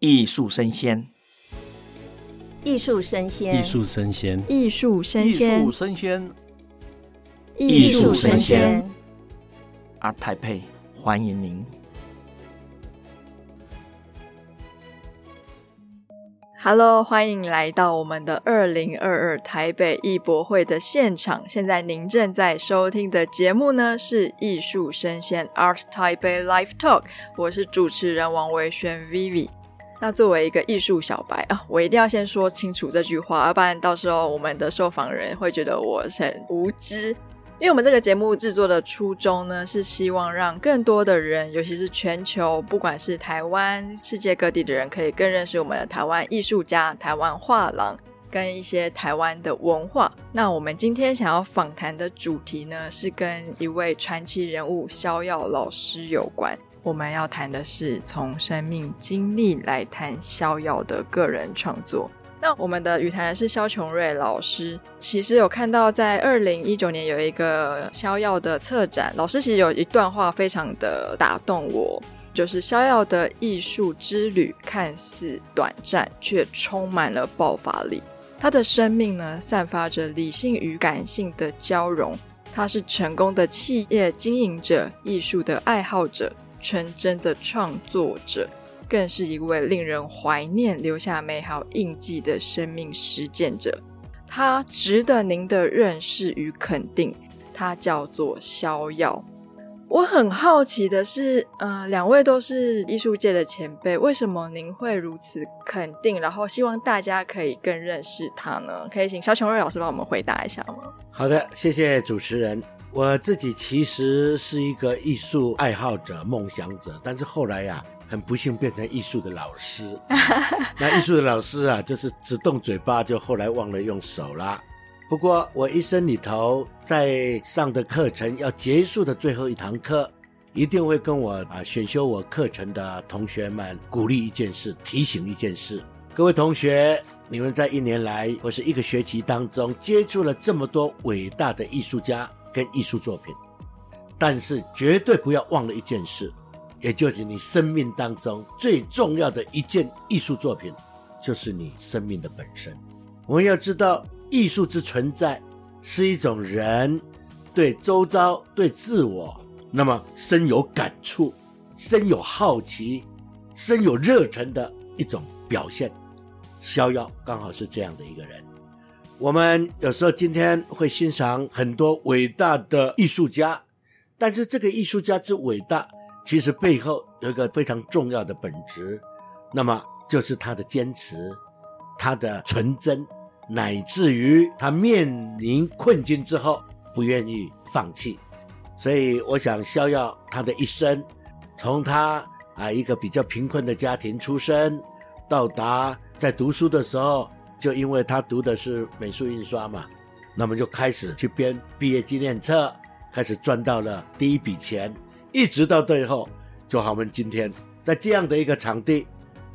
艺术生鲜，艺术生鲜，艺术生鲜，艺术生鲜，艺术生鲜，艺术声鲜。ART TAIPEI，欢迎您。Hello，欢迎来到我们的二零二二台北艺博会的现场。现在您正在收听的节目呢是艺术生鲜 ART TAIPEI Live Talk，我是主持人王维轩 Vivi。那作为一个艺术小白啊，我一定要先说清楚这句话，要不然到时候我们的受访人会觉得我很无知。因为我们这个节目制作的初衷呢，是希望让更多的人，尤其是全球，不管是台湾、世界各地的人，可以更认识我们的台湾艺术家、台湾画廊跟一些台湾的文化。那我们今天想要访谈的主题呢，是跟一位传奇人物萧耀老师有关。我们要谈的是从生命经历来谈萧耀的个人创作。那我们的与谈人是萧琼瑞老师。其实有看到在二零一九年有一个萧耀的策展，老师其实有一段话非常的打动我，就是萧耀的艺术之旅看似短暂，却充满了爆发力。他的生命呢，散发着理性与感性的交融。他是成功的企业经营者，艺术的爱好者。纯真的创作者，更是一位令人怀念、留下美好印记的生命实践者。他值得您的认识与肯定。他叫做萧耀。我很好奇的是，呃，两位都是艺术界的前辈，为什么您会如此肯定？然后希望大家可以更认识他呢？可以请肖琼瑞老师帮我们回答一下吗？好的，谢谢主持人。我自己其实是一个艺术爱好者、梦想者，但是后来呀、啊，很不幸变成艺术的老师。那艺术的老师啊，就是只动嘴巴，就后来忘了用手了。不过我一生里头在上的课程要结束的最后一堂课，一定会跟我啊选修我课程的同学们鼓励一件事，提醒一件事：各位同学，你们在一年来或是一个学期当中接触了这么多伟大的艺术家。跟艺术作品，但是绝对不要忘了一件事，也就是你生命当中最重要的一件艺术作品，就是你生命的本身。我们要知道，艺术之存在是一种人对周遭、对自我，那么深有感触、深有好奇、深有热忱的一种表现。逍遥刚好是这样的一个人。我们有时候今天会欣赏很多伟大的艺术家，但是这个艺术家之伟大，其实背后有一个非常重要的本质，那么就是他的坚持，他的纯真，乃至于他面临困境之后不愿意放弃。所以，我想逍遥他的一生，从他啊一个比较贫困的家庭出身，到达在读书的时候。就因为他读的是美术印刷嘛，那么就开始去编毕业纪念册，开始赚到了第一笔钱，一直到最后，就好，我们今天在这样的一个场地，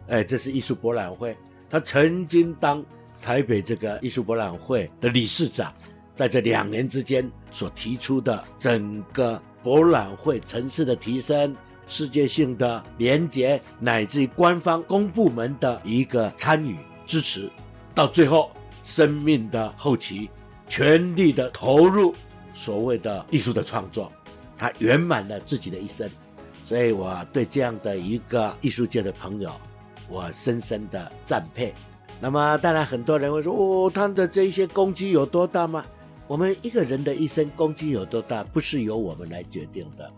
哎，这是艺术博览会，他曾经当台北这个艺术博览会的理事长，在这两年之间所提出的整个博览会层次的提升、世界性的连结，乃至于官方公部门的一个参与支持。到最后，生命的后期，全力的投入所谓的艺术的创作，他圆满了自己的一生。所以我对这样的一个艺术界的朋友，我深深的赞佩。那么，当然很多人会说：“哦，他的这一些功绩有多大吗？”我们一个人的一生功绩有多大，不是由我们来决定的。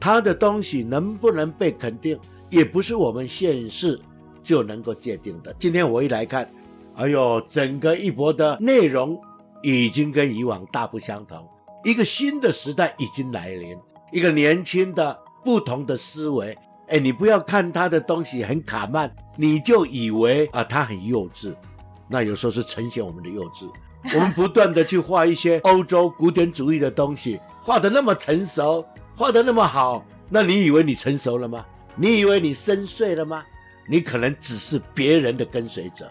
他的东西能不能被肯定，也不是我们现世就能够界定的。今天我一来看。还有整个一博的内容已经跟以往大不相同，一个新的时代已经来临，一个年轻的不同的思维。哎，你不要看他的东西很卡慢，你就以为啊他很幼稚，那有时候是呈现我们的幼稚。我们不断的去画一些欧洲古典主义的东西，画的那么成熟，画的那么好，那你以为你成熟了吗？你以为你深邃了吗？你可能只是别人的跟随者。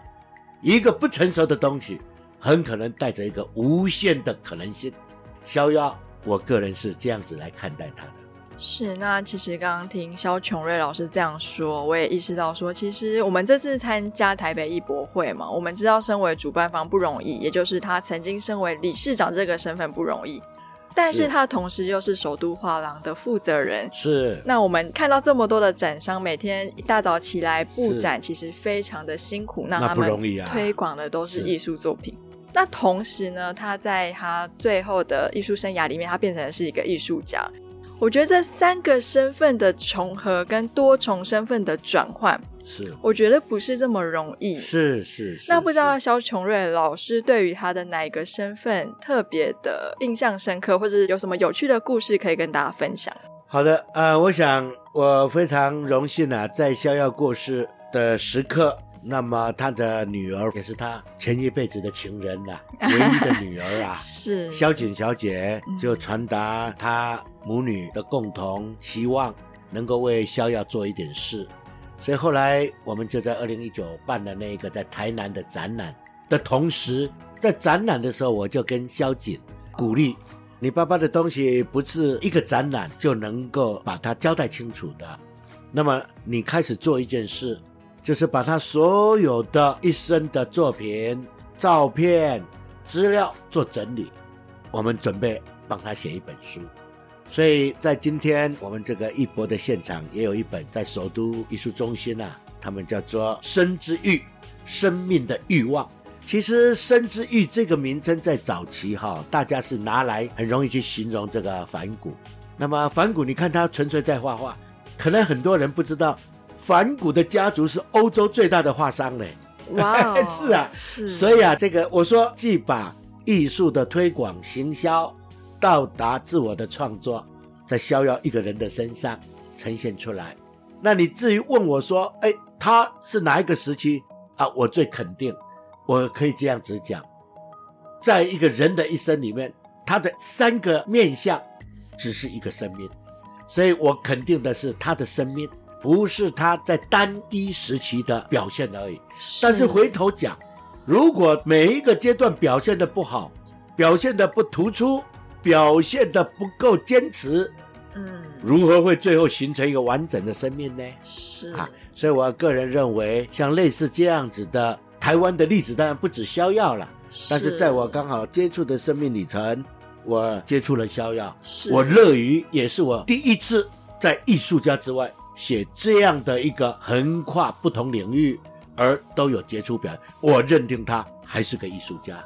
一个不成熟的东西，很可能带着一个无限的可能性。萧耀，我个人是这样子来看待他的。是，那其实刚刚听萧琼瑞老师这样说，我也意识到说，其实我们这次参加台北艺博会嘛，我们知道身为主办方不容易，也就是他曾经身为理事长这个身份不容易，但是他同时又是首都画廊的负责人。是。那我们看到这么多的展商每天一大早起来布展，其实非常的辛苦，那他们推广的都是艺术作品。那，那同时呢，他在他最后的艺术生涯里面，他变成是一个艺术家。我觉得这三个身份的重合跟多重身份的转换，是我觉得不是这么容易。是是是。那不知道萧琼瑞老师对于他的哪一个身份特别的印象深刻，或者有什么有趣的故事可以跟大家分享？好的，呃，我想我非常荣幸啊，在逍遥过世的时刻。那么他的女儿也是他前一辈子的情人呐、啊，唯一的女儿啊，是萧瑾小姐就传达他母女的共同希望，能够为萧耀做一点事。所以后来我们就在二零一九办了那个在台南的展览的同时，在展览的时候，我就跟萧瑾鼓励，你爸爸的东西不是一个展览就能够把它交代清楚的，那么你开始做一件事。就是把他所有的一生的作品、照片、资料做整理，我们准备帮他写一本书。所以在今天我们这个艺博的现场，也有一本在首都艺术中心啊，他们叫做“生之欲”，生命的欲望。其实“生之欲”这个名称在早期哈，大家是拿来很容易去形容这个梵谷。那么梵谷，你看他纯粹在画画，可能很多人不知道。梵谷的家族是欧洲最大的画商嘞，哇、是啊，是，所以啊，这个我说，既把艺术的推广、行销到达自我的创作，在逍遥一个人的身上呈现出来。那你至于问我说，哎，他是哪一个时期啊？我最肯定，我可以这样子讲，在一个人的一生里面，他的三个面相只是一个生命，所以我肯定的是他的生命。不是他在单一时期的表现而已，但是回头讲，如果每一个阶段表现的不好，表现的不突出，表现的不够坚持，嗯，如何会最后形成一个完整的生命呢？是。啊，所以我个人认为，像类似这样子的台湾的例子，当然不止逍遥了，但是在我刚好接触的生命里程，我接触了逍遥，我乐于也是我第一次在艺术家之外。写这样的一个横跨不同领域而都有杰出表现，我认定他还是个艺术家。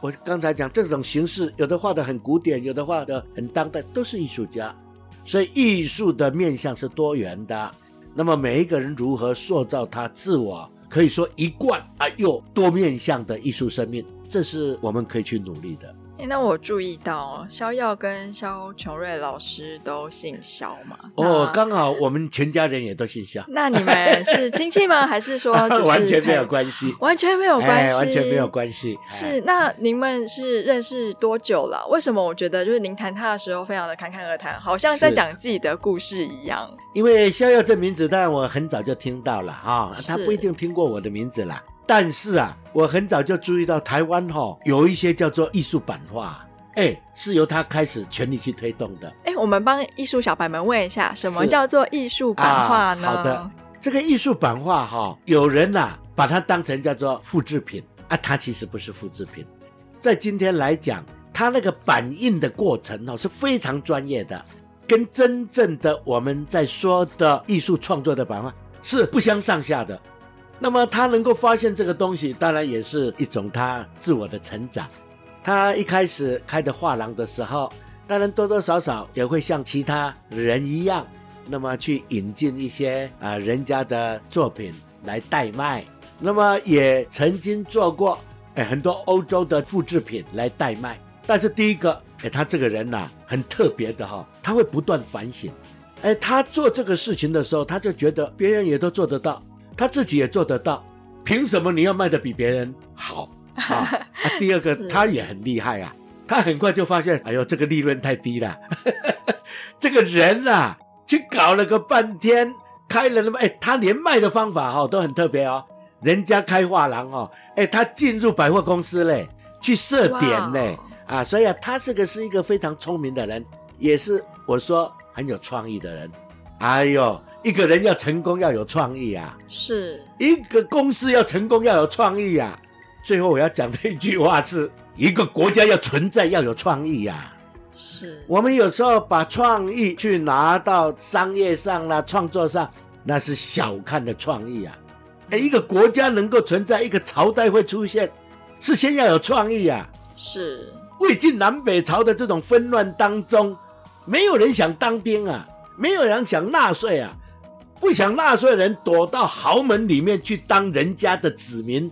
我刚才讲这种形式，有的画的很古典，有的画的很当代，都是艺术家。所以艺术的面向是多元的。那么每一个人如何塑造他自我，可以说一贯而又多面向的艺术生命，这是我们可以去努力的。欸、那我注意到肖耀跟肖琼瑞老师都姓肖嘛？哦，刚好我们全家人也都姓肖。那你们是亲戚吗？还是说 完全没有关系？完全没有关系，欸、完全没有关系。是那你们是认识多久了？为什么我觉得就是您谈他的时候非常的侃侃而谈，好像在讲自己的故事一样？因为肖耀这名字，当然我很早就听到了哈，他不一定听过我的名字啦。但是啊，我很早就注意到台湾哈、哦、有一些叫做艺术版画，哎，是由他开始全力去推动的。哎，我们帮艺术小白们问一下，什么叫做艺术版画呢？啊、好的，这个艺术版画哈、哦，有人呐、啊、把它当成叫做复制品啊，它其实不是复制品。在今天来讲，它那个版印的过程哦是非常专业的，跟真正的我们在说的艺术创作的版画是不相上下的。那么他能够发现这个东西，当然也是一种他自我的成长。他一开始开的画廊的时候，当然多多少少也会像其他人一样，那么去引进一些啊、人家的作品来代卖。那么也曾经做过哎很多欧洲的复制品来代卖。但是第一个哎他这个人呐、很特别的哈、哦，他会不断反省。哎他做这个事情的时候，他就觉得别人也都做得到。他自己也做得到，凭什么你要卖的比别人好 啊，啊？第二个，他也很厉害啊，他很快就发现，哎呦，这个利润太低了。这个人啊，去搞了个半天，开了那么，哎，他连卖的方法哈、哦、都很特别哦。人家开画廊哦，哎，他进入百货公司嘞，去设点嘞，啊，所以啊，他这个是一个非常聪明的人，也是我说很有创意的人。哎呦，一个人要成功要有创意啊，是一个公司要成功要有创意啊。最后我要讲的一句话是：一个国家要存在要有创意呀、啊。是我们有时候把创意去拿到商业上啦、创作上，那是小看的创意啊。哎，一个国家能够存在，一个朝代会出现，是先要有创意啊。是魏晋南北朝的这种纷乱当中，没有人想当兵啊，没有人想纳税啊，不想纳税人躲到豪门里面去当人家的子民。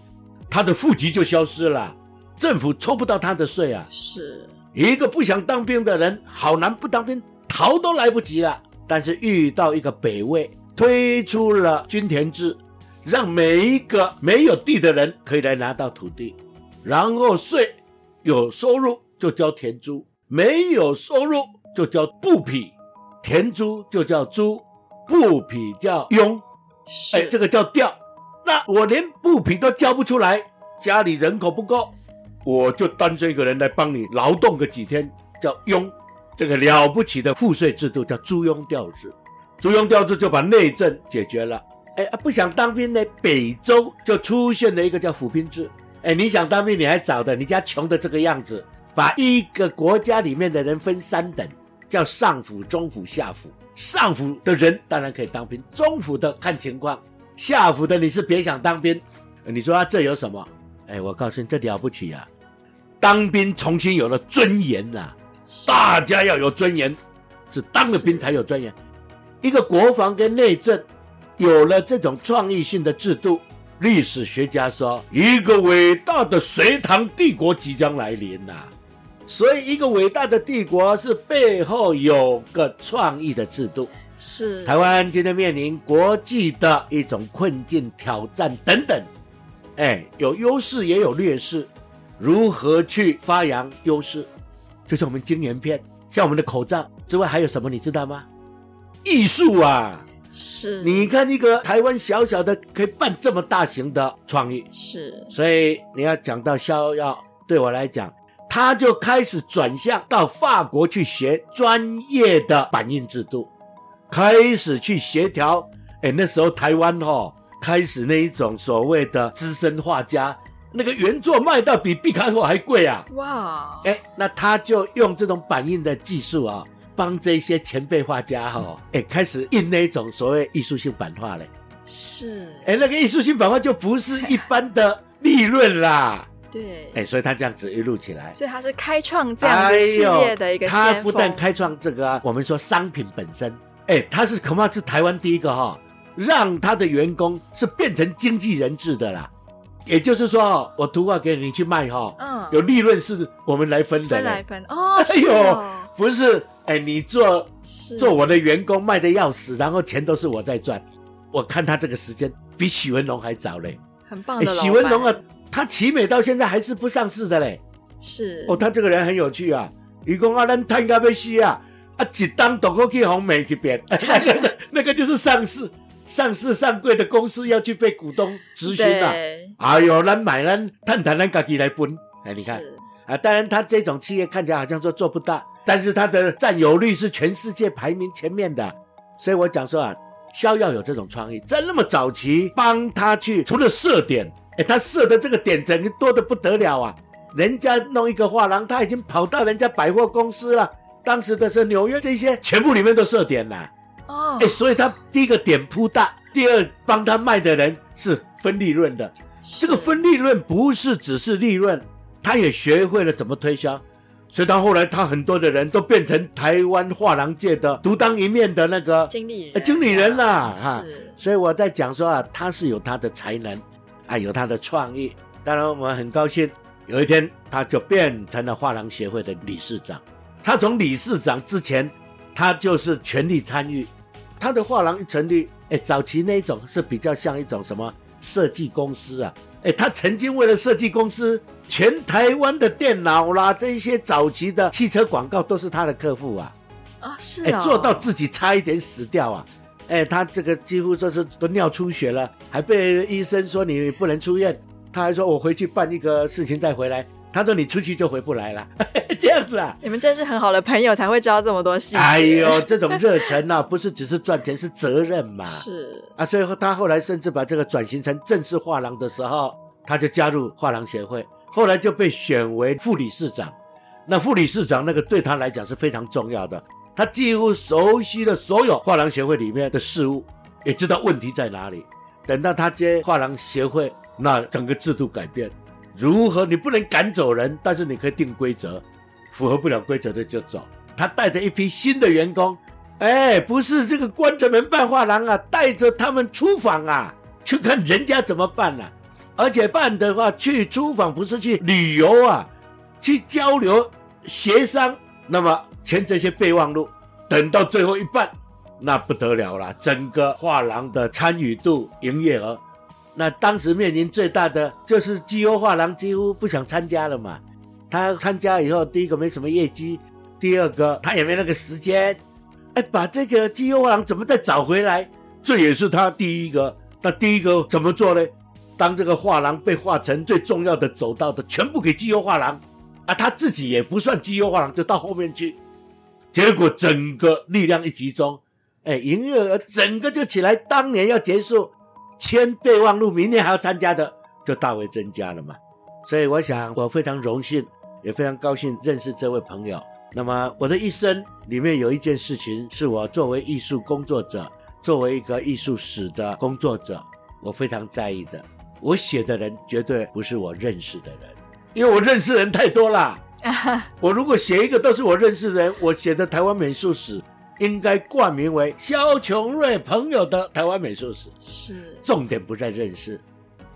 他的户籍就消失了，政府抽不到他的税啊！是一个不想当兵的人，好难不当兵，逃都来不及了。但是遇到一个北魏，推出了均田制，让每一个没有地的人可以来拿到土地，然后税有收入就交田租，没有收入就交布匹，田租就叫租，布匹叫佣，哎，这个叫调。那我连布匹都交不出来，家里人口不够，我就单身一个人来帮你劳动个几天，叫佣。这个了不起的赋税制度叫租庸调制，租庸调制就把内政解决了。哎，不想当兵呢，北周就出现了一个叫府兵制。哎，你想当兵你还早的，你家穷的这个样子，把一个国家里面的人分三等，叫上府、中府、下府。上府的人当然可以当兵，中府的看情况。下府的你是别想当兵，你说啊，这有什么？哎，我告诉你，这了不起啊！当兵重新有了尊严呐、啊，大家要有尊严，是当了兵才有尊严。一个国防跟内政有了这种创意性的制度，历史学家说，一个伟大的隋唐帝国即将来临呐、啊。所以，一个伟大的帝国是背后有个创意的制度。是台湾今天面临国际的一种困境、挑战等等，哎，有优势也有劣势，如何去发扬优势？就像我们晶圆片，像我们的口罩之外，还有什么你知道吗？艺术啊！是，你看一个台湾小小的可以办这么大型的创意，是，所以你要讲到逍遥，对我来讲，他就开始转向到法国去学专业的版印制度。开始去协调，哎，那时候台湾哦，开始那一种所谓的资深画家，那个原作卖到比毕卡索还贵啊！哇，哎，那他就用这种版印的技术啊，帮这些前辈画家哈、哦，哎，开始印那种所谓艺术性版画嘞。是，哎，那个艺术性版画就不是一般的利润啦。对，哎，所以他这样子一路起来，所以他是开创这样的事业的一个先锋。他不但开创这个，我们说商品本身。哎，他是恐怕是台湾第一个哈、哦，让他的员工是变成经纪人制的啦。也就是说，我图画给你，去卖哈、哦，嗯，有利润是我们来分的。分来分哦，哎呦，不是，哎，你做做我的员工卖的要死，然后钱都是我在赚。我看他这个时间比许文龙还早嘞，很棒的。许文龙啊，他奇美到现在还是不上市的嘞。是哦，他这个人很有趣啊。一共啊，咱应该被吸啊。啊，一当都过去红美这边，那 个那个就是上市、上市上柜的公司要去被股东咨询了。哎呦，咱买咱探谈咱自己来分。哎，你看啊，当然他这种企业看起来好像说做不大，但是他的占有率是全世界排名前面的。所以我讲说啊，逍遥有这种创意，在那么早期帮他去除了设点，哎，他设的这个点整个多的不得了啊！人家弄一个画廊，他已经跑到人家百货公司了。当时的是纽约这些全部里面都设点了哦，哎，所以他第一个点铺大，第二帮他卖的人是分利润的。这个分利润不是只是利润，他也学会了怎么推销，所以他后来他很多的人都变成台湾画廊界的独当一面的那个经理经理人啦哈。所以我在讲说啊，他是有他的才能啊，有他的创意。当然我们很高兴，有一天他就变成了画廊协会的理事长。他从理事长之前，他就是全力参与。他的画廊一成立，哎，早期那种是比较像一种什么设计公司啊？哎，他曾经为了设计公司，全台湾的电脑啦，这一些早期的汽车广告都是他的客户啊。啊，是啊、哦，做到自己差一点死掉啊！哎，他这个几乎就是都尿出血了，还被医生说你不能出院。他还说我回去办一个事情再回来。他说你出去就回不来了，这样子啊？你们真是很好的朋友，才会知道这么多细节。哎呦，这种热忱啊，不是只是赚钱，是责任嘛。是啊，所以他后来甚至把这个转型成正式画廊的时候，他就加入画廊协会，后来就被选为副理事长。那副理事长那个对他来讲是非常重要的，他几乎熟悉了所有画廊协会里面的事务，也知道问题在哪里。等到他接画廊协会，那整个制度改变。如何？你不能赶走人，但是你可以定规则，符合不了规则的就走。他带着一批新的员工，哎，不是这个关着门办画廊啊，带着他们出访啊，去看人家怎么办啊。而且办的话，去出访不是去旅游啊，去交流协商。那么签这些备忘录，等到最后一半，那不得了了，整个画廊的参与度、营业额。那当时面临最大的就是基优画廊几乎不想参加了嘛。他参加以后，第一个没什么业绩，第二个他也没那个时间。哎，把这个基优画廊怎么再找回来？这也是他第一个。那第一个怎么做呢？当这个画廊被画成最重要的走道的，全部给基优画廊啊，他自己也不算基优画廊，就到后面去。结果整个力量一集中，哎，营业额整个就起来。当年要结束。签备忘录，明年还要参加的就大为增加了嘛。所以我想，我非常荣幸，也非常高兴认识这位朋友。那么我的一生里面有一件事情，是我作为艺术工作者，作为一个艺术史的工作者，我非常在意的。我写的人绝对不是我认识的人，因为我认识人太多了。我如果写一个都是我认识的人，我写的台湾美术史。应该冠名为萧琼瑞朋友的台湾美术史，是重点不在认识，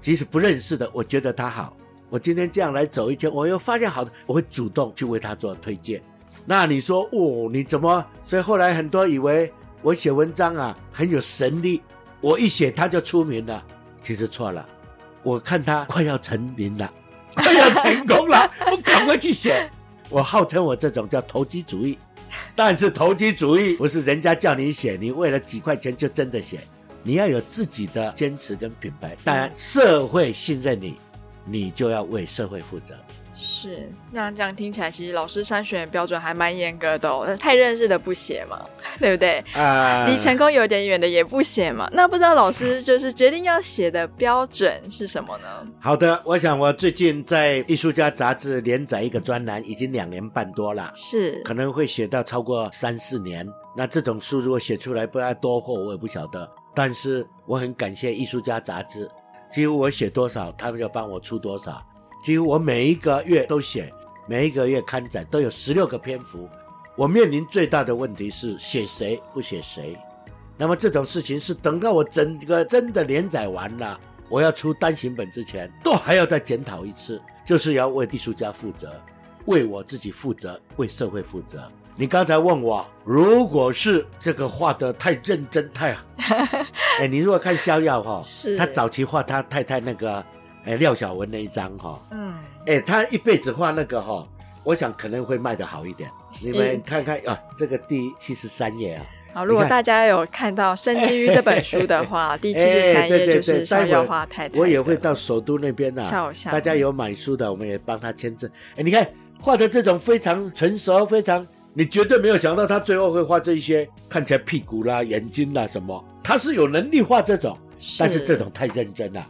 即使不认识的，我觉得他好。我今天这样来走一圈，我又发现好的，我会主动去为他做推荐。那你说，哦，你怎么？所以后来很多以为我写文章啊很有神力，我一写他就出名了，其实错了。我看他快要成名了，快要成功了，我赶快去写。我号称我这种叫投机主义。但是投机主义不是人家叫你写，你为了几块钱就真的写，你要有自己的坚持跟品牌。当然，社会信任你，你就要为社会负责。是，那这样听起来，其实老师筛选标准还蛮严格的哦。太认识的不写嘛，对不对？啊，离成功有点远的也不写嘛。那不知道老师就是决定要写的标准是什么呢？好的，我想我最近在《艺术家》杂志连载一个专栏，已经两年半多了，是可能会写到超过三四年。那这种书如果写出来不知道多厚，我也不晓得。但是我很感谢《艺术家》杂志，几乎我写多少，他们就帮我出多少。几乎我每一个月都写，每一个月刊载都有十六个篇幅。我面临最大的问题是写谁不写谁。那么这种事情是等到我整个真的连载完了，我要出单行本之前，都还要再检讨一次，就是要为艺术家负责，为我自己负责，为社会负责。你刚才问我，如果是这个画的太认真太好，哎，你如果看逍遥哈，是他早期画他太太那个。哎，廖小文那一张哈，嗯，哎，他一辈子画那个哈，我想可能会卖得好一点。你们看看啊，这个第七十三页啊。好，如果大家有看到《生之于》这本书的话，第七十三页就是逍遥画太太。我也会到首都那边啊，大家有买书的，我们也帮他签字。哎，你看画的这种非常成熟，非常，你绝对没有想到他最后会画这一些看起来屁股啦、眼睛啦什么，他是有能力画这种，但是这种太认真了。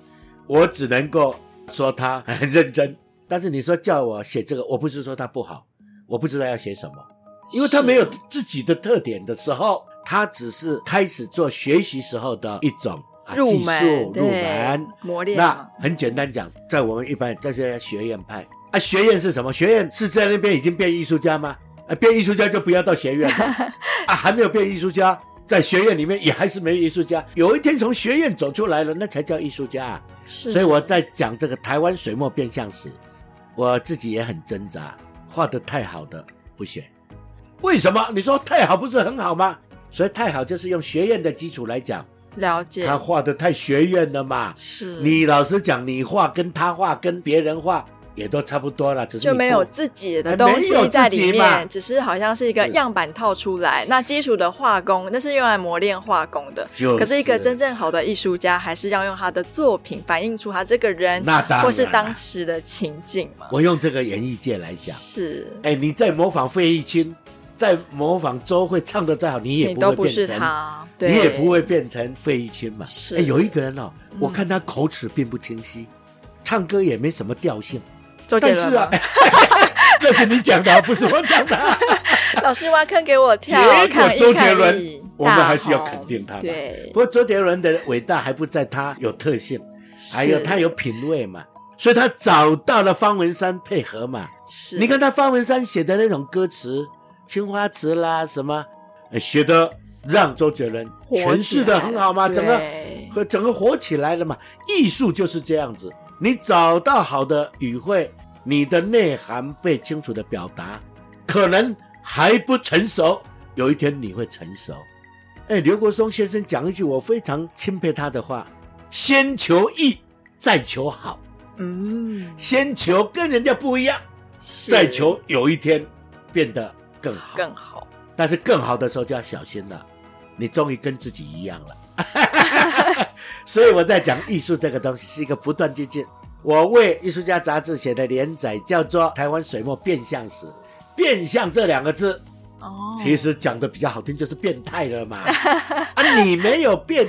我只能够说他很认真，但是你说叫我写这个，我不是说他不好，我不知道要写什么，因为他没有自己的特点的时候，他只是开始做学习时候的一种啊技术入门磨练。那很简单讲，在我们一般这些学院派啊，学院是什么？学院是在那边已经变艺术家吗？啊，变艺术家就不要到学院了 啊，还没有变艺术家。在学院里面也还是没有艺术家，有一天从学院走出来了，那才叫艺术家啊。是，所以我在讲这个台湾水墨变相史，我自己也很挣扎，画的太好的不选。为什么？你说太好不是很好吗？所以太好就是用学院的基础来讲，了解。他画的太学院了嘛。是。你老实讲，你画跟他画跟别人画也都差不多了，只是就没有自己的东西在里面，只是好像是一个样板套出来。那基础的画工，那是用来磨练画工的。就是、可是一个真正好的艺术家，还是要用他的作品反映出他这个人，那当然或是当时的情境嘛。我用这个演艺界来讲，是，哎，你在模仿费玉清，在模仿周蕙唱的再好，你也不会变成，你都不是他，对，你也不会变成费玉清嘛。是，哎，有一个人哦，我看他口齿并不清晰，嗯、唱歌也没什么调性。周杰伦 那是你讲的，不是我讲的。老师挖坑给我跳，结果周杰伦，我们还是要肯定他。对，不过周杰伦的伟大还不在他有特性，还有他有品味嘛，所以他找到了方文山配合嘛。是，你看他方文山写的那种歌词，青花瓷啦什么，写的让周杰伦诠释的很好嘛，整个和整个火起来了嘛。艺术就是这样子。你找到好的语汇，你的内涵被清楚的表达，可能还不成熟，有一天你会成熟。哎，刘国松先生讲一句我非常钦佩他的话：先求易，再求好。嗯，先求跟人家不一样，再求有一天变得更好。更好，但是更好的时候就要小心了，你终于跟自己一样了。所以我在讲艺术这个东西是一个不断接近。我为《艺术家》杂志写的连载叫做《台湾水墨变相史》，变相这两个字，哦，其实讲的比较好听就是变态了嘛。啊，你没有变，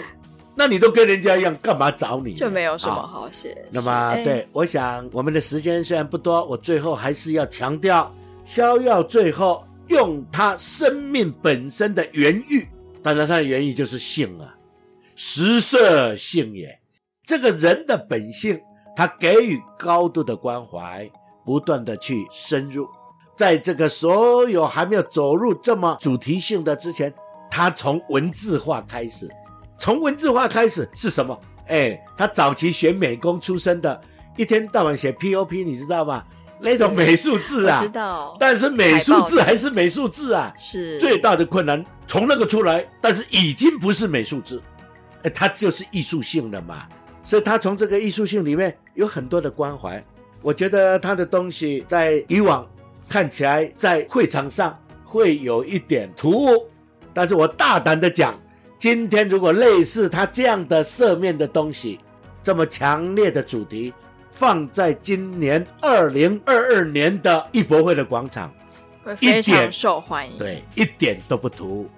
那你都跟人家一样，干嘛找你？就没有什么好写。哦、那么，对，我想我们的时间虽然不多，我最后还是要强调，萧耀最后用他生命本身的原欲，当然他的原欲就是性啊。食色性也，这个人的本性，他给予高度的关怀，不断的去深入，在这个所有还没有走入这么主题性的之前，他从文字化开始，从文字化开始是什么？哎，他早期学美工出身的，一天到晚写 POP，你知道吗？那种美术字啊，知道，但是美术字还是美术字啊，是。最大的困难从那个出来，但是已经不是美术字。哎，它就是艺术性的嘛，所以他从这个艺术性里面有很多的关怀。我觉得他的东西在以往看起来在会场上会有一点突兀，但是我大胆的讲，今天如果类似他这样的色面的东西，这么强烈的主题，放在今年二零二二年的艺博会的广场，会非常受欢迎，对，一点都不突兀。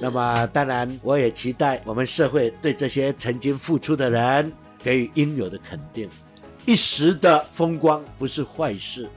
那么，当然，我也期待我们社会对这些曾经付出的人给予应有的肯定。一时的风光不是坏事，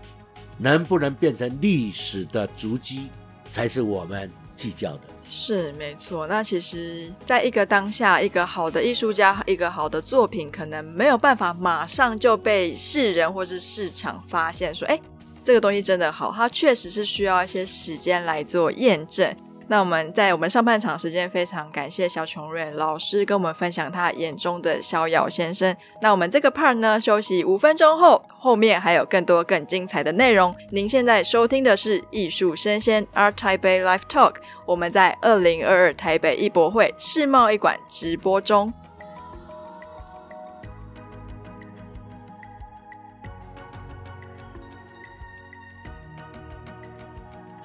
能不能变成历史的足迹，才是我们计较的。是没错。那其实，在一个当下，一个好的艺术家，一个好的作品，可能没有办法马上就被世人或是市场发现，说，哎，这个东西真的好。它确实是需要一些时间来做验证。那我们在我们上半场时间非常感谢肖琼瑞老师跟我们分享他眼中的逍遥先生。那我们这个 part 呢，休息五分钟后，后面还有更多更精彩的内容。您现在收听的是艺术生鲜 Art Taipei Live Talk，我们在二零二二台北艺博会世贸一馆直播中。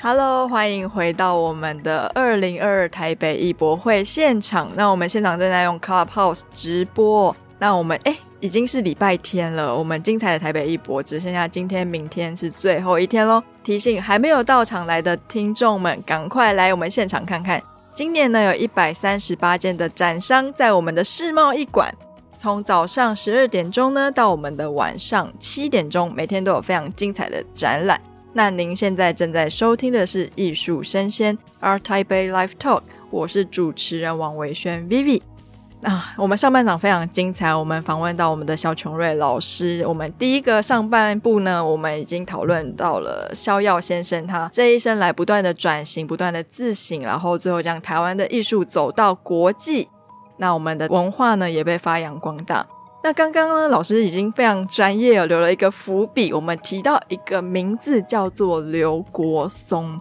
Hello，欢迎回到我们的二零二二台北艺博会现场。那我们现场正在用 Clubhouse 直播。那我们诶，已经是礼拜天了。我们精彩的台北艺博只剩下今天、明天是最后一天喽。提醒还没有到场来的听众们，赶快来我们现场看看。今年呢，有一百三十八间的展商在我们的世贸艺馆，从早上十二点钟呢到我们的晚上七点钟，每天都有非常精彩的展览。那您现在正在收听的是艺术生鲜 Art Taipei Live Talk，我是主持人王维轩 Vivi。啊，我们上半场非常精彩，我们访问到我们的萧琼瑞老师。我们第一个上半部呢，我们已经讨论到了萧耀先生他这一生来不断的转型，不断的自省，然后最后将台湾的艺术走到国际。那我们的文化呢也被发扬光大。那刚刚呢，老师已经非常专业，哦留了一个伏笔。我们提到一个名字叫做刘国松。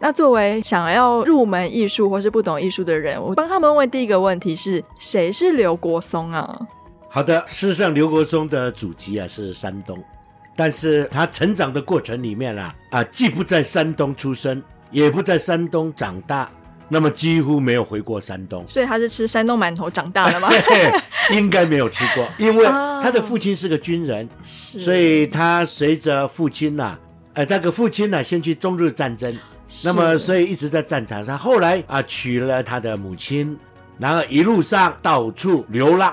那作为想要入门艺术或是不懂艺术的人，我帮他们问第一个问题是：谁是刘国松啊？好的，事实上刘国松的祖籍啊是山东，但是他成长的过程里面啊啊，既不在山东出生，也不在山东长大，那么几乎没有回过山东。所以他是吃山东馒头长大的吗？应该没有吃过，因为他的父亲是个军人，所以他随着父亲呐、啊，呃，那个父亲呢、啊，先去中日战争，那么所以一直在战场上。后来啊，娶了他的母亲，然后一路上到处流浪。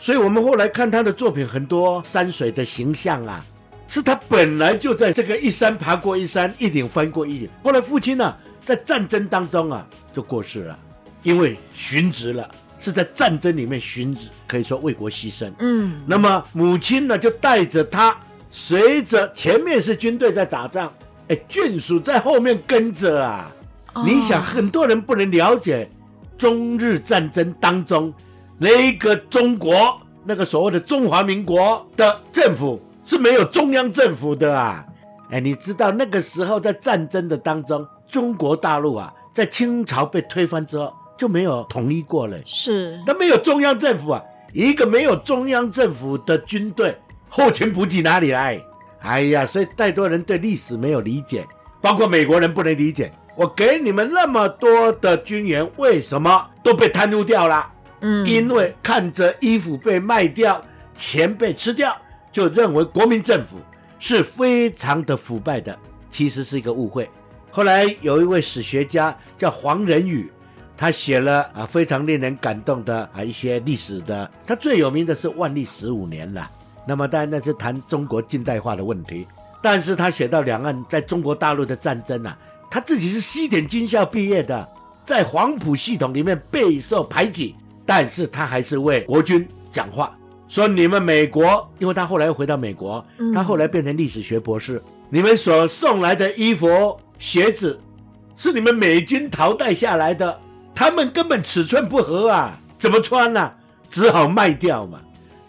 所以我们后来看他的作品，很多山水的形象啊，是他本来就在这个一山爬过一山，一岭翻过一岭。后来父亲呢、啊，在战争当中啊就过世了，因为殉职了，是在战争里面殉职，可以说为国牺牲。嗯，那么母亲呢就带着他，随着前面是军队在打仗，哎，眷属在后面跟着啊。哦、你想，很多人不能了解中日战争当中。那个中国，那个所谓的中华民国的政府是没有中央政府的啊！哎，你知道那个时候在战争的当中，中国大陆啊，在清朝被推翻之后就没有统一过了，是，那没有中央政府啊，一个没有中央政府的军队，后勤补给哪里来？哎呀，所以太多人对历史没有理解，包括美国人不能理解，我给你们那么多的军援，为什么都被贪污掉了？嗯，因为看着衣服被卖掉，钱被吃掉，就认为国民政府是非常的腐败的，其实是一个误会。后来有一位史学家叫黄仁宇，他写了啊非常令人感动的啊一些历史的，他最有名的是万历十五年了。那么当然那是谈中国近代化的问题，但是他写到两岸在中国大陆的战争啊，他自己是西点军校毕业的，在黄埔系统里面备受排挤。但是他还是为国军讲话，说你们美国，因为他后来又回到美国，他后来变成历史学博士，你们所送来的衣服、鞋子，是你们美军淘汰下来的，他们根本尺寸不合啊，怎么穿呢？只好卖掉嘛。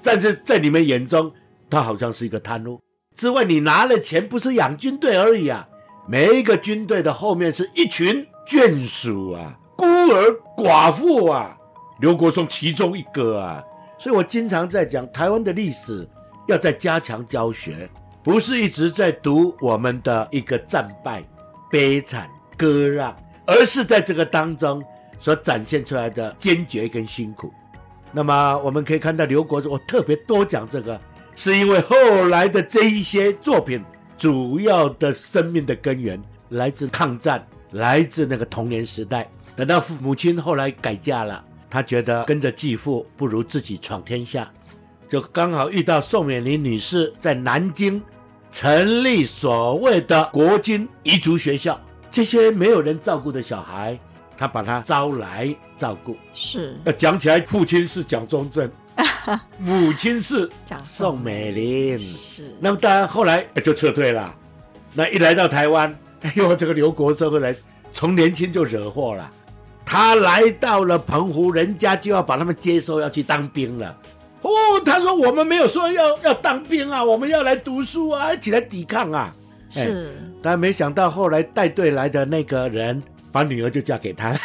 但是在你们眼中，他好像是一个贪污。之外，你拿了钱不是养军队而已啊，每一个军队的后面是一群眷属啊，孤儿寡妇啊。刘国松其中一个啊，所以我经常在讲台湾的历史，要再加强教学，不是一直在读我们的一个战败、悲惨、割让，而是在这个当中所展现出来的坚决跟辛苦。那么我们可以看到刘国，我特别多讲这个，是因为后来的这一些作品，主要的生命的根源来自抗战，来自那个童年时代。等到父母亲后来改嫁了。他觉得跟着继父不如自己闯天下，就刚好遇到宋美龄女士在南京成立所谓的国军彝族学校，这些没有人照顾的小孩，他把他招来照顾。是，要讲起来，父亲是蒋中正，母亲是宋美龄。是，那么当然后来就撤退了。那一来到台湾，哎呦，这个刘国生的人从年轻就惹祸了。他来到了澎湖，人家就要把他们接收，要去当兵了。哦，他说我们没有说要要当兵啊，我们要来读书啊，一起来抵抗啊。是，但没想到后来带队来的那个人，把女儿就嫁给他。啊、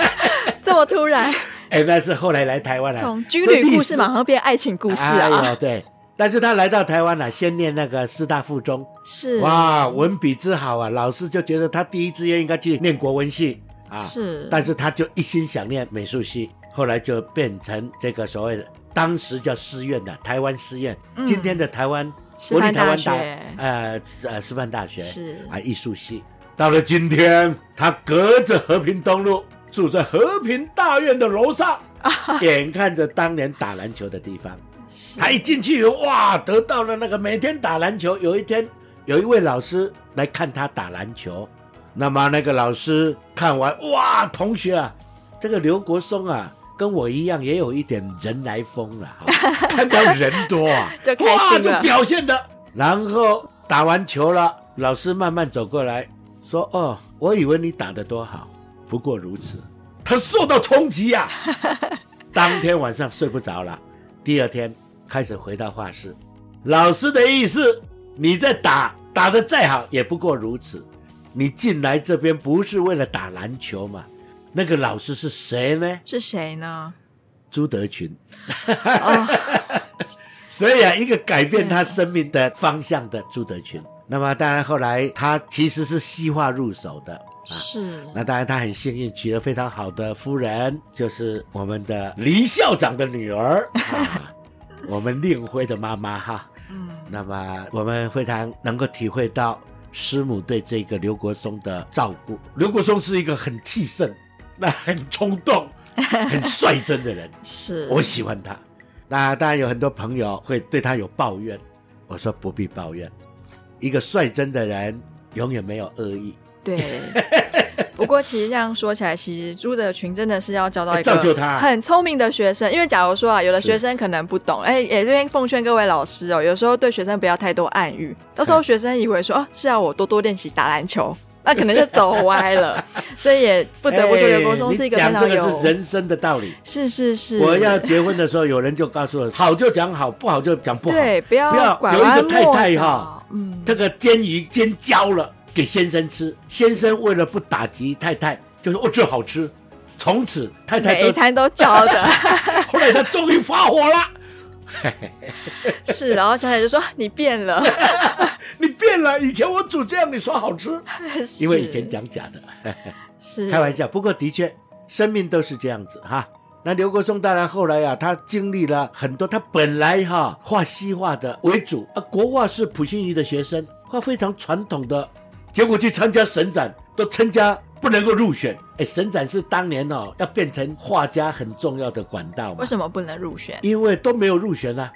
这么突然？哎，那是后来来台湾了，从军旅故事马上变爱情故事啊。哎呦，对，但是他来到台湾了，先念那个师大附中，是哇，文笔之好啊，老师就觉得他第一志愿应该去念国文系。啊，是，但是他就一心想念美术系，后来就变成这个所谓的当时叫师院的台湾师院，嗯、今天的台湾国立台湾大呃呃师范大学是啊艺术系。到了今天，他隔着和平东路住在和平大院的楼上，啊、眼看着当年打篮球的地方，他一进去以后，哇，得到了那个每天打篮球。有一天，有一位老师来看他打篮球。那么那个老师看完，哇，同学啊，这个刘国松啊，跟我一样，也有一点人来疯了，看到人多啊，就开心了，就表现的。然后打完球了，老师慢慢走过来说：“哦，我以为你打得多好，不过如此。”他受到冲击呀，当天晚上睡不着了，第二天开始回到画室。老师的意思，你在打，打得再好，也不过如此。你进来这边不是为了打篮球吗？那个老师是谁呢？是谁呢？朱德群。哦、所以啊，一个改变他生命的方向的朱德群。那么当然后来他其实是西化入手的，啊、是。那当然他很幸运娶了非常好的夫人，就是我们的黎校长的女儿 啊，我们令辉的妈妈哈。嗯。那么我们非常能够体会到师母对这个刘国松的照顾。刘国松是一个很气盛、那很冲动、很率真的人，是我喜欢他。那当然有很多朋友会对他有抱怨，我说不必抱怨。一个率真的人，永远没有恶意。对，不过其实这样说起来，其实朱德群真的是要教到一个很聪明的学生。因为假如说啊，有的学生可能不懂，哎，也这边奉劝各位老师哦，有时候对学生不要太多暗喻，到时候学生以为说哦，是要我多多练习打篮球，那可能就走歪了。所以也不得不说，刘国松是一个非常有这个是人生的道理。是是是，我要结婚的时候，有人就告诉我，好就讲好，不好就讲不好。对，不要不要有一个太太哈。嗯，这个煎鱼煎焦了给先生吃，先生为了不打击太太，就说哦，这好吃。从此太太每一餐都焦的。后来他终于发火了，是，然后小姐就说你变了，你变了。以前我煮这样，你说好吃，因为以前讲假的，是开玩笑。不过的确，生命都是这样子哈。那刘国松当然后来啊，他经历了很多。他本来哈画西画的为主啊，国画是普心畬的学生，画非常传统的。结果去参加省展，都参加不能够入选。哎，省展是当年哦要变成画家很重要的管道。为什么不能入选？因为都没有入选啊。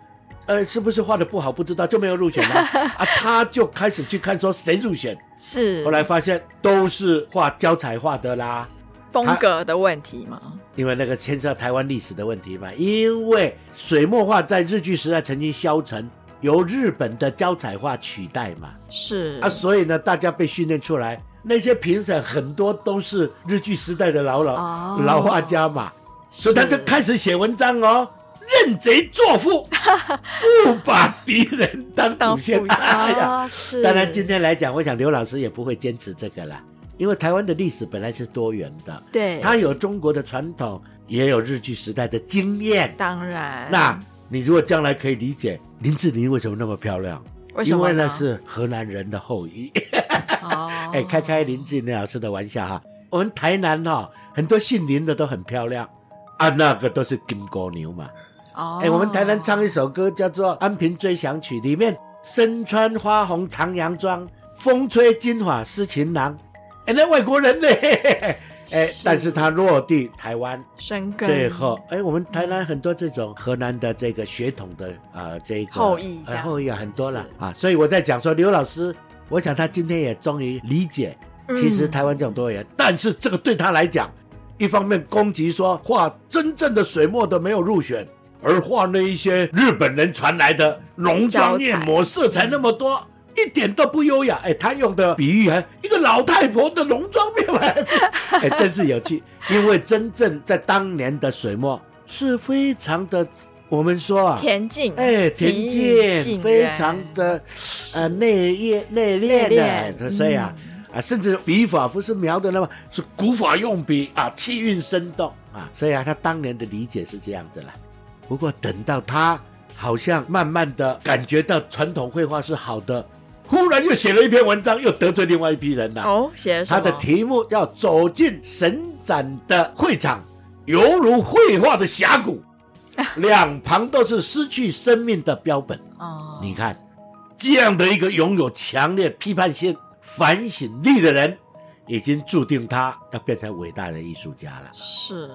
呃，是不是画的不好不知道，就没有入选了 啊？他就开始去看说谁入选，是后来发现都是画胶彩画的啦。风格的问题吗？因为那个牵涉台湾历史的问题嘛。因为水墨画在日据时代曾经消沉，由日本的胶彩画取代嘛。是啊，所以呢，大家被训练出来，那些评审很多都是日剧时代的老老、哦、老画家嘛，所以他就开始写文章哦，认贼作父，不把敌人当祖先。哎呀，是。当然今天来讲，我想刘老师也不会坚持这个了。因为台湾的历史本来是多元的，对，他有中国的传统，也有日剧时代的经验。当然，那你如果将来可以理解林志玲为什么那么漂亮，为什么？因为那是河南人的后裔。哦，哎，开开林志玲老师的玩笑哈。我们台南哈、哦、很多姓林的都很漂亮啊，那个都是金瓜牛嘛。哦，哎，我们台南唱一首歌叫做《安平追想曲》，里面身穿花红长洋装，风吹金发思情郎。哎，那外国人呢？哎，但是他落地台湾，生根。最后，哎，我们台南很多这种河南的这个血统的啊、呃，这个后裔，呃、后裔啊，很多了啊。所以我在讲说，刘老师，我想他今天也终于理解，其实台湾这种多元、嗯，但是这个对他来讲，一方面攻击说画真正的水墨的没有入选，而画那一些日本人传来的浓妆艳抹，色彩那么多。一点都不优雅，哎，他用的比喻还一个老太婆的浓妆面来，哎，真是有趣。因为真正在当年的水墨是非常的，我们说啊，恬静，哎，田静，非常的呃内业内敛的，所以啊、嗯、啊，甚至笔法不是描的那么是古法用笔啊，气韵生动啊，所以啊，他当年的理解是这样子了。不过等到他好像慢慢的感觉到传统绘画是好的。忽然又写了一篇文章，又得罪另外一批人了。哦，写什么？他的题目要走进神展的会场，犹如绘画的峡谷，两旁都是失去生命的标本。哦，你看，这样的一个拥有强烈批判性、反省力的人，已经注定他要变成伟大的艺术家了。是，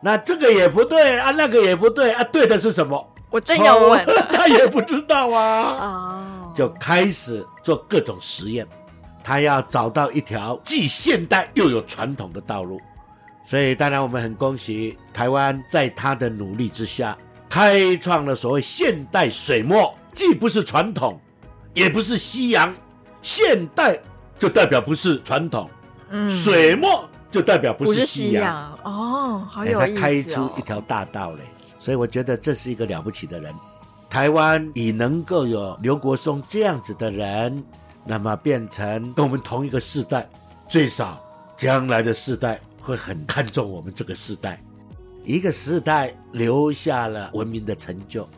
那这个也不对啊，那个也不对啊，对的是什么？我真要问，哦，他也不知道啊。哦。就开始做各种实验，他要找到一条既现代又有传统的道路，所以当然我们很恭喜台湾在他的努力之下，开创了所谓现代水墨，既不是传统，也不是西洋，现代就代表不是传统，嗯，水墨就代表不是西洋，哦，好有意思哦，他开出一条大道嘞，所以我觉得这是一个了不起的人。台湾已能够有刘国松这样子的人，那么变成跟我们同一个世代，最少将来的世代会很看重我们这个时代，一个时代留下了文明的成就，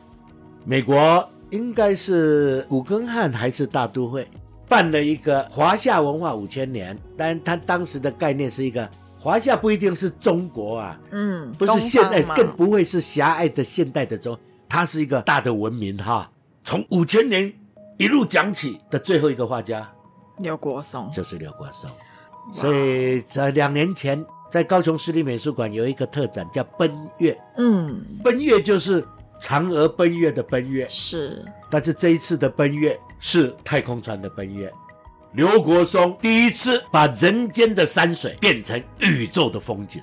美国应该是古根汉还是大都会办了一个华夏文化五千年，但他当时的概念是一个华夏不一定是中国啊，嗯，不是现代，更不会是狭隘的现代的中，它是一个大的文明哈。从五千年一路讲起的最后一个画家，刘国松，就是刘国松。所以在两年前，在高雄市立美术馆有一个特展叫《奔月》，嗯，奔月就是嫦娥奔月的奔月，是。但是这一次的奔月是太空船的奔月。刘国松第一次把人间的山水变成宇宙的风景，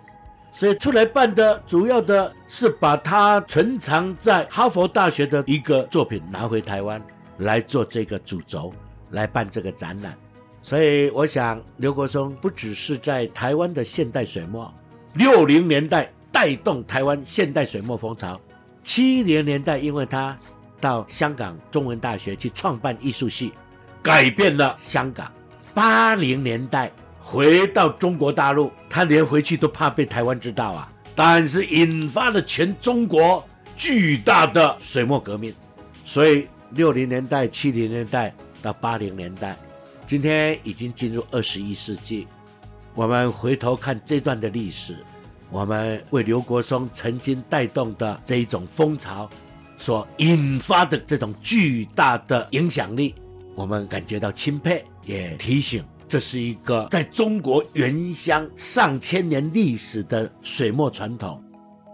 所以出来办的主要的是把他存藏在哈佛大学的一个作品拿回台湾来做这个主轴，来办这个展览。所以我想，刘国松不只是在台湾的现代水墨，六零年代带动台湾现代水墨风潮，七零年代因为他到香港中文大学去创办艺术系。改变了香港。八零年代回到中国大陆，他连回去都怕被台湾知道啊。但是引发了全中国巨大的水墨革命。所以六零年代、七零年代到八零年代，今天已经进入二十一世纪。我们回头看这段的历史，我们为刘国松曾经带动的这一种风潮所引发的这种巨大的影响力。我们感觉到钦佩，也提醒这是一个在中国原乡上千年历史的水墨传统，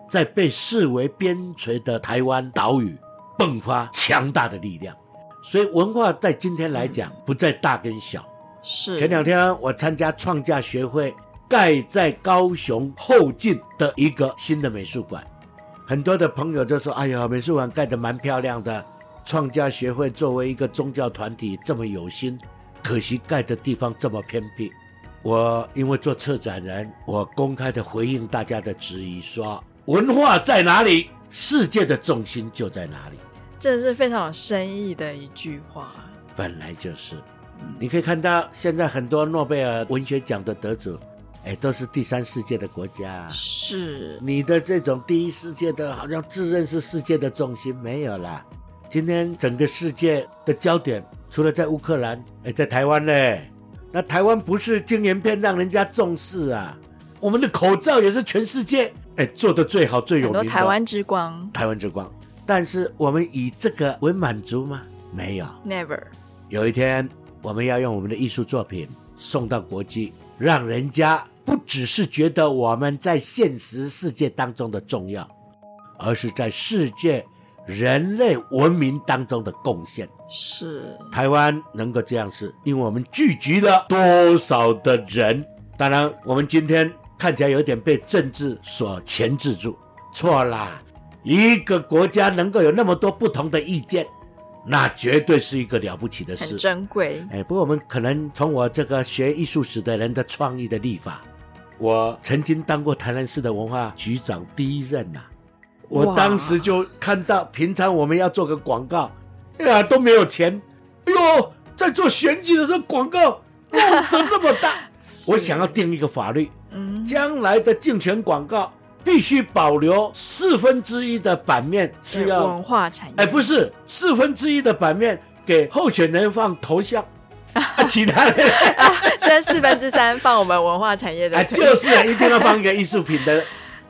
在被视为边陲的台湾岛屿迸发强大的力量。所以文化在今天来讲，不在大跟小。是前两天我参加创价学会盖在高雄后进的一个新的美术馆，很多的朋友就说：“哎呀，美术馆盖得蛮漂亮的。”创价学会作为一个宗教团体这么有心，可惜盖的地方这么偏僻。我因为做策展人，我公开的回应大家的质疑说：文化在哪里，世界的重心就在哪里。这是非常有深意的一句话。本来就是，你可以看到现在很多诺贝尔文学奖的得主，哎，都是第三世界的国家。是你的这种第一世界的，好像自认是世界的重心，没有啦。今天整个世界的焦点，除了在乌克兰，哎，在台湾嘞。那台湾不是晶圆片让人家重视啊？我们的口罩也是全世界哎做的最好最有名的。台湾之光，台湾之光。但是我们以这个为满足吗？没有，Never。有一天我们要用我们的艺术作品送到国际，让人家不只是觉得我们在现实世界当中的重要，而是在世界。人类文明当中的贡献是台湾能够这样，是因为我们聚集了多少的人？当然，我们今天看起来有点被政治所钳制住，错啦！一个国家能够有那么多不同的意见，那绝对是一个了不起的事，很珍贵。哎，不过我们可能从我这个学艺术史的人的创意的立法，我曾经当过台南市的文化局长第一任呐、啊。我当时就看到，平常我们要做个广告，哎呀都没有钱，哎呦，在做选举的时候广告弄得那么大，我想要定一个法律，嗯，将来的竞选广告必须保留四分之一的版面是要文化产业，哎，不是四分之一的版面给候选人放头像，啊，其他的，啊，现在四分之三放我们文化产业的，哎，就是一定要放一个艺术品的。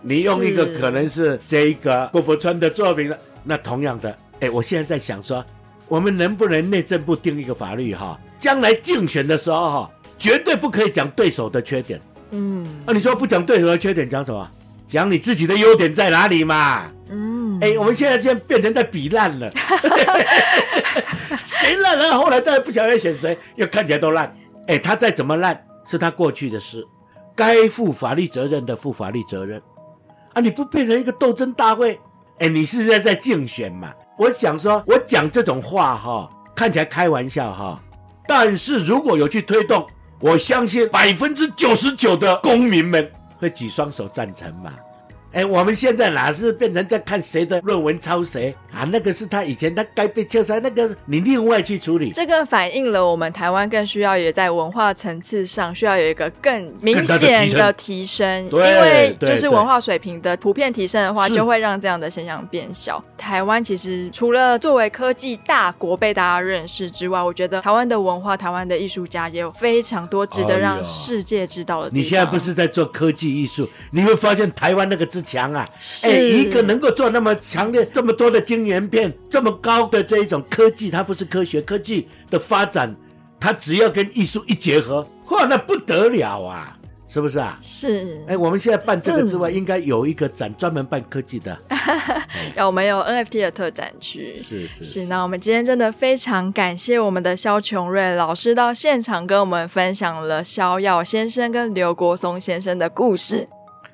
你用一个可能是这一个郭伯川的作品了，那同样的，哎，我现在在想说，我们能不能内政部定一个法律哈，将来竞选的时候哈，绝对不可以讲对手的缺点。嗯，啊，你说不讲对手的缺点，讲什么？讲你自己的优点在哪里嘛？嗯，哎，我们现在竟然变成在比烂了，谁烂了？后来大家不晓得选谁，又看起来都烂。哎，他再怎么烂，是他过去的事，该负法律责任的负法律责任。啊！你不变成一个斗争大会？哎，你是在在竞选嘛？我想说，我讲这种话哈，看起来开玩笑哈，但是如果有去推动，我相信百分之九十九的公民们会举双手赞成嘛。哎，我们现在哪是变成在看谁的论文抄谁啊？那个是他以前他该被切删，那个你另外去处理。这个反映了我们台湾更需要也在文化层次上需要有一个更明显的提升，因为就是文化水平的普遍提升的话，就会让这样的现象变小。台湾其实除了作为科技大国被大家认识之外，我觉得台湾的文化、台湾的艺术家也有非常多值得让世界知道的地方。你现在不是在做科技艺术，你会发现台湾那个字。强啊！哎，一个能够做那么强烈、这么多的晶圆片，这么高的这一种科技，它不是科学科技的发展，它只要跟艺术一结合，哇，那不得了啊！是不是啊？是。哎，我们现在办这个之外，嗯、应该有一个展专门办科技的。有没有 NFT 的特展区？是是是。是，那我们今天真的非常感谢我们的肖琼瑞老师到现场跟我们分享了肖耀先生跟刘国松先生的故事。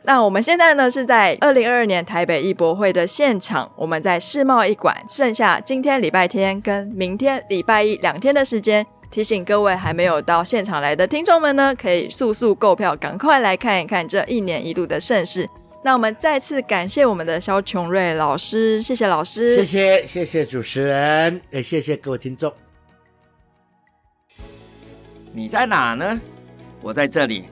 那我们现在呢是在二零二二年台北艺博会的现场，我们在世贸一馆，剩下今天礼拜天跟明天礼拜一两天的时间，提醒各位还没有到现场来的听众们呢，可以速速购票，赶快来看一看这一年一度的盛事。那我们再次感谢我们的肖琼瑞老师，谢谢老师，谢谢谢谢主持人，也谢谢各位听众。你在哪呢？我在这里。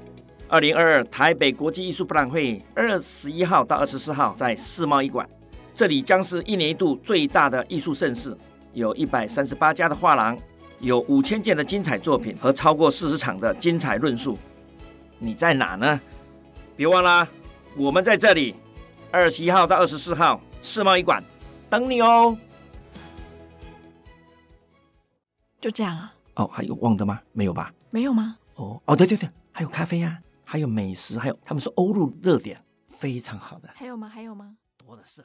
二零二二台北国际艺术博览会二十一号到二十四号在世贸一馆，这里将是一年一度最大的艺术盛事，有一百三十八家的画廊，有五千件的精彩作品和超过四十场的精彩论述。你在哪呢？别忘了，我们在这里，二十一号到二十四号世贸一馆等你哦。就这样啊？哦，还有忘的吗？没有吧？没有吗？哦哦，对对对，还有咖啡呀、啊。还有美食，还有他们说欧陆热点非常好的，还有吗？还有吗？多的是。